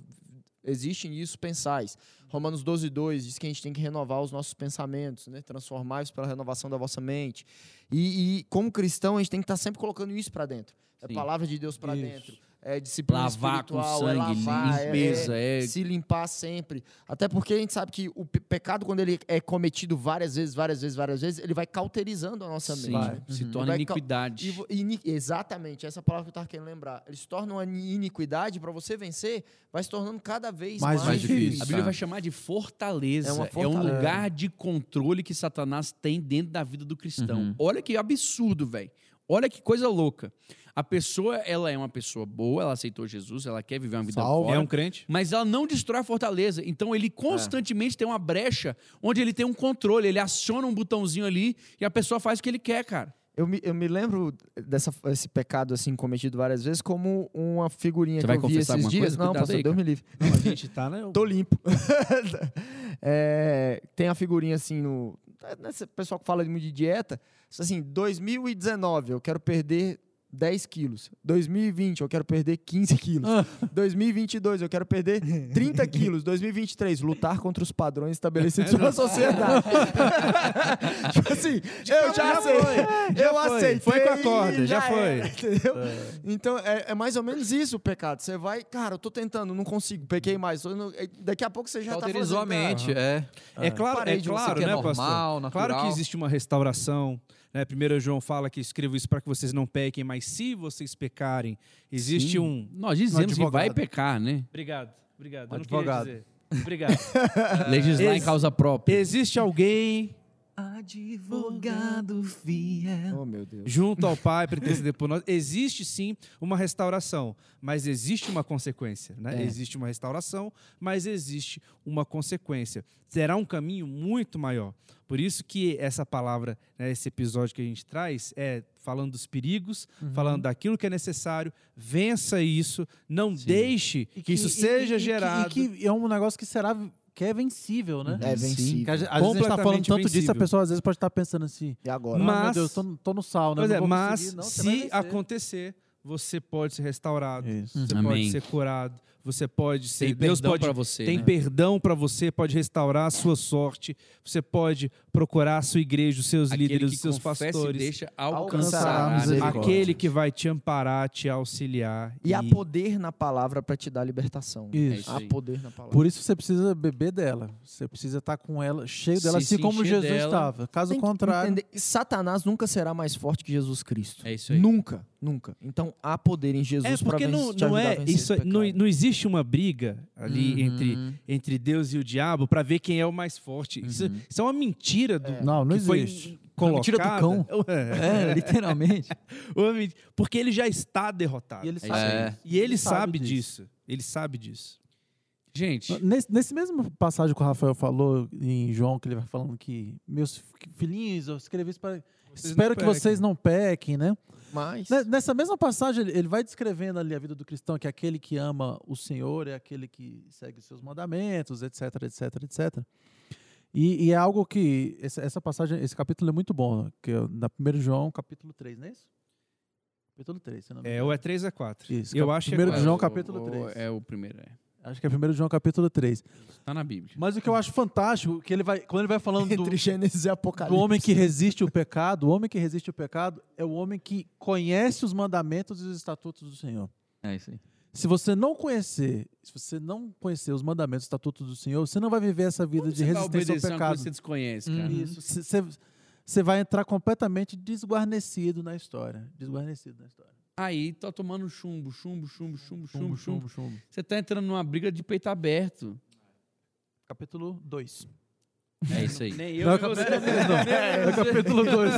existe nisso, pensais. Romanos 12, 2 diz que a gente tem que renovar os nossos pensamentos, né? Transformar-os pela renovação da vossa mente. E, e como cristão, a gente tem que estar sempre colocando isso para dentro. É Sim. palavra de Deus para dentro. É disciplina Lavar com espiritual, é sangue, lavar, é- limpeza, é, é- se limpar sempre. Até porque a gente sabe que o pe- pecado, quando ele é cometido várias vezes, várias vezes, várias vezes, ele vai cauterizando a nossa Sim, mente. né? se Uhum. torna iniquidade. E ini- exatamente, essa palavra que eu estava querendo lembrar. Ele se torna uma ni- iniquidade, para você vencer, vai se tornando cada vez Mais mais, difícil. A Bíblia vai chamar de fortaleza. É uma É, um fortaleza. lugar de controle que Satanás tem dentro da vida do cristão. Uhum. Olha que absurdo, velho. Olha que coisa louca. A pessoa, ela é uma pessoa boa, ela aceitou Jesus, ela quer viver uma vida fora, É um crente? mas ela não destrói a fortaleza. Então ele constantemente tem uma brecha onde ele tem um controle, ele aciona um botãozinho ali e a pessoa faz o que ele quer, cara. Eu me, eu me lembro dessa, esse pecado assim cometido várias vezes como uma figurinha Você que vai eu vi confessar esses dias. coisa? Não, Cuidado pastor, aí, Deus me livre. Não, a gente tá, né? [laughs] Tô limpo. [laughs] É, tem a figurinha assim no. Nesse pessoal que fala muito de dieta. Assim, 2019, eu quero perder 10 quilos. 2020, eu quero perder 15 quilos. 2022, eu quero perder 30 quilos. 2023, lutar contra os padrões estabelecidos pela sociedade. [laughs] tipo assim, eu já, já sei. foi, já eu foi. aceitei. Foi com a corda, já foi. era, entendeu? Então, é, é mais ou menos isso o pecado. Você vai, cara, eu tô tentando, não consigo, pequei mais. não- Daqui a pouco você já tá Cauterizou a fazendo... mente, é. É claro, é de claro, é né, normal, pastor? natural. Claro que existe uma restauração. Né? Primeiro João fala que escrevo isso para que vocês não pequem, mas se vocês pecarem, existe Sim. um. Nós dizemos que advogado. vai pecar, né? Obrigado, obrigado. Eu não Advogado. Obrigado. [laughs] Legislar em causa própria. existe alguém Advogado fiel. Oh, meu Deus. junto ao Pai para [laughs] interceder por nós. Existe sim uma restauração, mas existe uma consequência. Né? É. Existe uma restauração, mas existe uma consequência. Será um caminho muito maior. Por isso que essa palavra, né, esse episódio que a gente traz, é falando dos perigos, falando daquilo que é necessário, vença isso, não deixe que, isso seja e- e- gerado. E que é um negócio que será que é vencível, né? É vencível. Que a gente- às vezes a gente tá falando tanto disso, a vencível. pessoa às vezes pode estar pensando assim, E agora? "Ah, Mas- meu Deus, tô, no- tô no sal, né? Pois Não é, mas conseguir." Não, se acontecer, você pode ser restaurado, Isso. você Amém. pode ser curado, você pode ser. Tem Deus perdão pode você, tem né? perdão para você, pode restaurar a sua sorte, você pode procurar a sua igreja, os seus Aquele líderes, os seus e pastores, deixa alcançar aquele que vai te amparar, te auxiliar. E há poder na palavra para te dar libertação. Isso. É isso Há poder na palavra. Por isso você precisa beber dela. Você precisa estar com ela, cheio dela, Se assim se como Jesus dela, estava. Caso contrário, entender, Satanás nunca será mais forte que Jesus Cristo. É isso aí. Nunca, nunca. Então há poder em Jesus É para porque não, te não é vencer isso, não, não existe uma briga ali Uhum. entre, entre Deus e o diabo para ver quem é o mais forte. Isso, isso é uma mentira do Não, não que foi existe. colocada. mentira do cão. [laughs] É. É, literalmente. [laughs] Porque ele já está derrotado. E ele É sabe. É. E ele, Ele sabe, sabe disso. Ele sabe disso. Gente, Nesse, nesse mesmo passagem que o Rafael falou em João, que ele vai falando que meus filhinhos, eu escrevi isso para. Espero que vocês não pequem, né? Mas Ne- Nessa mesma passagem, ele vai descrevendo ali a vida do cristão, que aquele que ama o Senhor é aquele que segue os seus mandamentos, etc, etc, etc. E, e é algo que, essa, essa passagem, esse capítulo é muito bom, que é na 1 João, capítulo 3, não é isso? Capítulo 3, se não me É, engano. ou é 3 a 4. Isso, Eu cap- acho que é primeiro de quatro. João, o- capítulo o- 3. É o primeiro, é. Acho que é 1 João, capítulo 3. Tá na Bíblia. Mas o que eu acho fantástico, que ele vai, quando ele vai falando do, entre Gênesis e do Apocalipse. homem que resiste o pecado, o homem que resiste o pecado é o homem que conhece os mandamentos e os estatutos do Senhor. É isso aí. Se você não conhecer, se você não conhecer os mandamentos e estatutos do Senhor, você não vai viver essa vida Como de resistência ao pecado. que você desconhece, cara? Uhum. Isso. Você- Você, você vai entrar completamente desguarnecido na história. Desguarnecido na história. Aí tá tomando chumbo, chumbo, chumbo, chumbo, chumbo, Chumbo, chumbo. chumbo, chumbo. Você tá entrando numa briga de peito aberto. Capítulo 2. É isso aí. Nem Não, [laughs] é capítulo 2, não. É capítulo 2.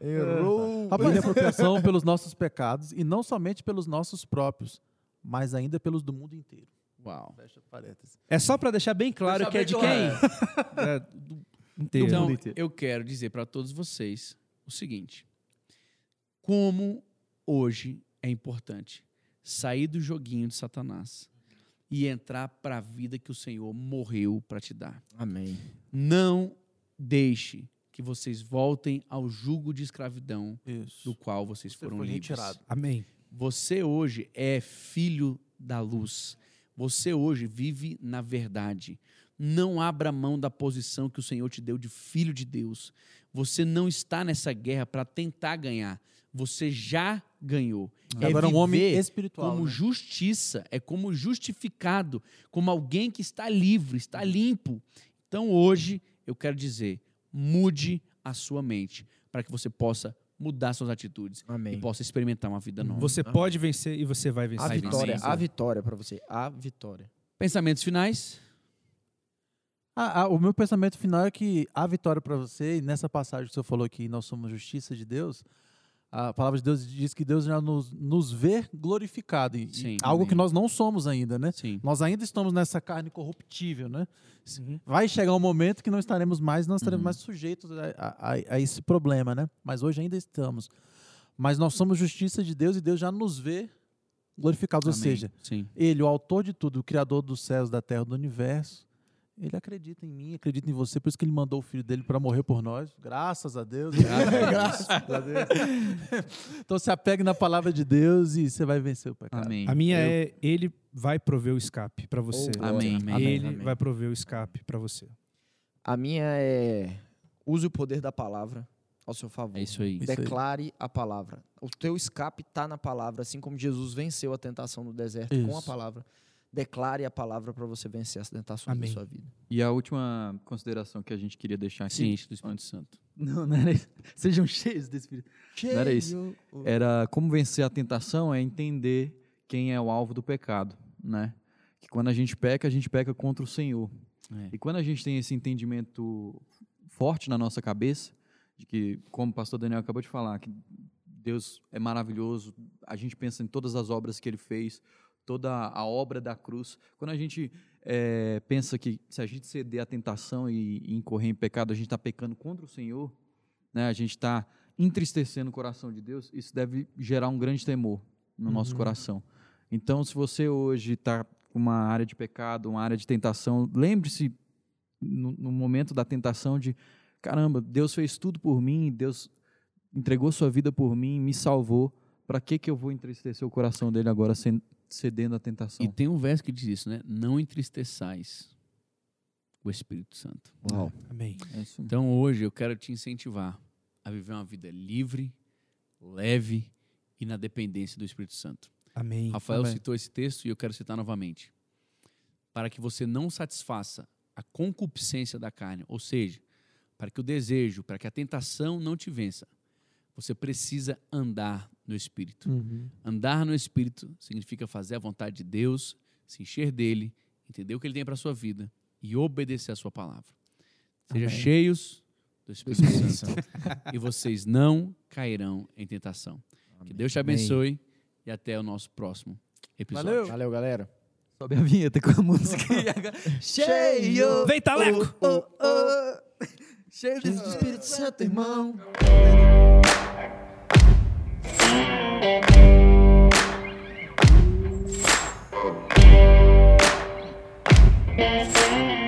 Errou. Rapaz, apropriação pelos nossos pecados e não somente pelos nossos próprios, mas ainda pelos do mundo inteiro. Uau. Fecha parênteses. É só para deixar bem claro Deixar que é de quem? É, do inteiro. Então, mundo inteiro. eu quero dizer para todos vocês o seguinte: como hoje é importante sair do joguinho de Satanás e entrar para a vida que o Senhor morreu para te dar. Amém. Não deixe que vocês voltem ao jugo de escravidão Isso. do qual vocês Você foram foi livres. retirado. Amém. Você hoje é filho da luz. Você hoje vive na verdade. Não abra mão da posição que o Senhor te deu de filho de Deus. Você não está nessa guerra para tentar ganhar. Você já ganhou. É Agora é um homem espiritual. como né? justiça, é como justificado, como alguém que está livre, está limpo. Então hoje eu quero dizer, mude a sua mente para que você possa mudar suas atitudes Amém. e possa experimentar uma vida nova. Você pode vencer e você vai vencer. A vitória, a vitória para você. A vitória. Pensamentos finais? Ah, ah, o meu pensamento final é que a vitória para você, e nessa passagem que você falou que nós somos justiça de Deus, A palavra de Deus diz que Deus já nos, nos vê glorificado. E, Sim, algo amém. que nós não somos ainda, né? Sim. Nós ainda estamos nessa carne corruptível, né? Vai chegar um momento que não estaremos mais, não estaremos mais sujeitos a, a- a- esse problema, né? Mas hoje ainda estamos. Mas nós somos justiça de Deus e Deus já nos vê glorificados. Ou seja, Sim. Ele, o autor de tudo, o criador dos céus, da terra, do universo, ele acredita em mim, acredita em você, por isso que ele mandou o filho dele para morrer por nós. [laughs] Graças a Deus. Graças a Deus. então se apegue na palavra de Deus e você vai vencer o pecado. Amém. A minha Eu- é ele vai prover o escape para você. Oh, Amém. Amém. Ele Amém. vai prover o escape para você. A minha é use o poder da palavra ao seu favor. É isso aí. Isso aí. Declare a palavra. O teu escape está na palavra, assim como Jesus venceu a tentação no deserto com a Isso. palavra. Declare a palavra para você vencer as tentações Amém. da sua vida. E a última consideração que a gente queria deixar aqui. Sim, enche do Espírito Santo. Não, não era isso. [laughs] Sejam cheios do Espírito. Não era isso. Era como vencer a tentação é entender quem é o alvo do pecado, né? Que quando a gente peca, a gente peca contra o Senhor. É. E quando a gente tem esse entendimento forte na nossa cabeça, de que, como o pastor Daniel acabou de falar, que Deus é maravilhoso, a gente pensa em todas as obras que ele fez, toda a obra da cruz. Quando a gente eh, pensa que se a gente ceder à tentação e, e incorrer em pecado, a gente está pecando contra o Senhor, né? a gente está entristecendo o coração de Deus, isso deve gerar um grande temor no nosso coração. Então, se você hoje está com uma área de pecado, uma área de tentação, lembre-se no, no momento da tentação de caramba, Deus fez tudo por mim, Deus entregou sua vida por mim, me salvou. Para que que eu vou entristecer o coração dele agora sem- cedendo à tentação? E tem um verso que diz isso, né? Não entristeçais o Espírito Santo. Uau. Amém. É. Então hoje eu quero te incentivar a viver uma vida livre, leve e na dependência do Espírito Santo. Amém. Rafael Amém. citou esse texto e eu quero citar novamente. Para que você não satisfaça a concupiscência da carne, ou seja, para que o desejo, para que a tentação não te vença, você precisa andar no Espírito. Uhum. Andar no Espírito significa fazer a vontade de Deus, se encher dele, entender o que ele tem para a sua vida e obedecer a sua palavra. Sejam Amém. cheios do Espírito Santo e vocês não cairão em tentação. Que Deus te abençoe e até o nosso próximo episódio. Valeu. Valeu, galera. Sobe a vinheta com a música. [laughs] Cheio! Vem, Taleco! Oh, oh. Cheio de Jesus do Espírito Santo, irmão. Yes, sir.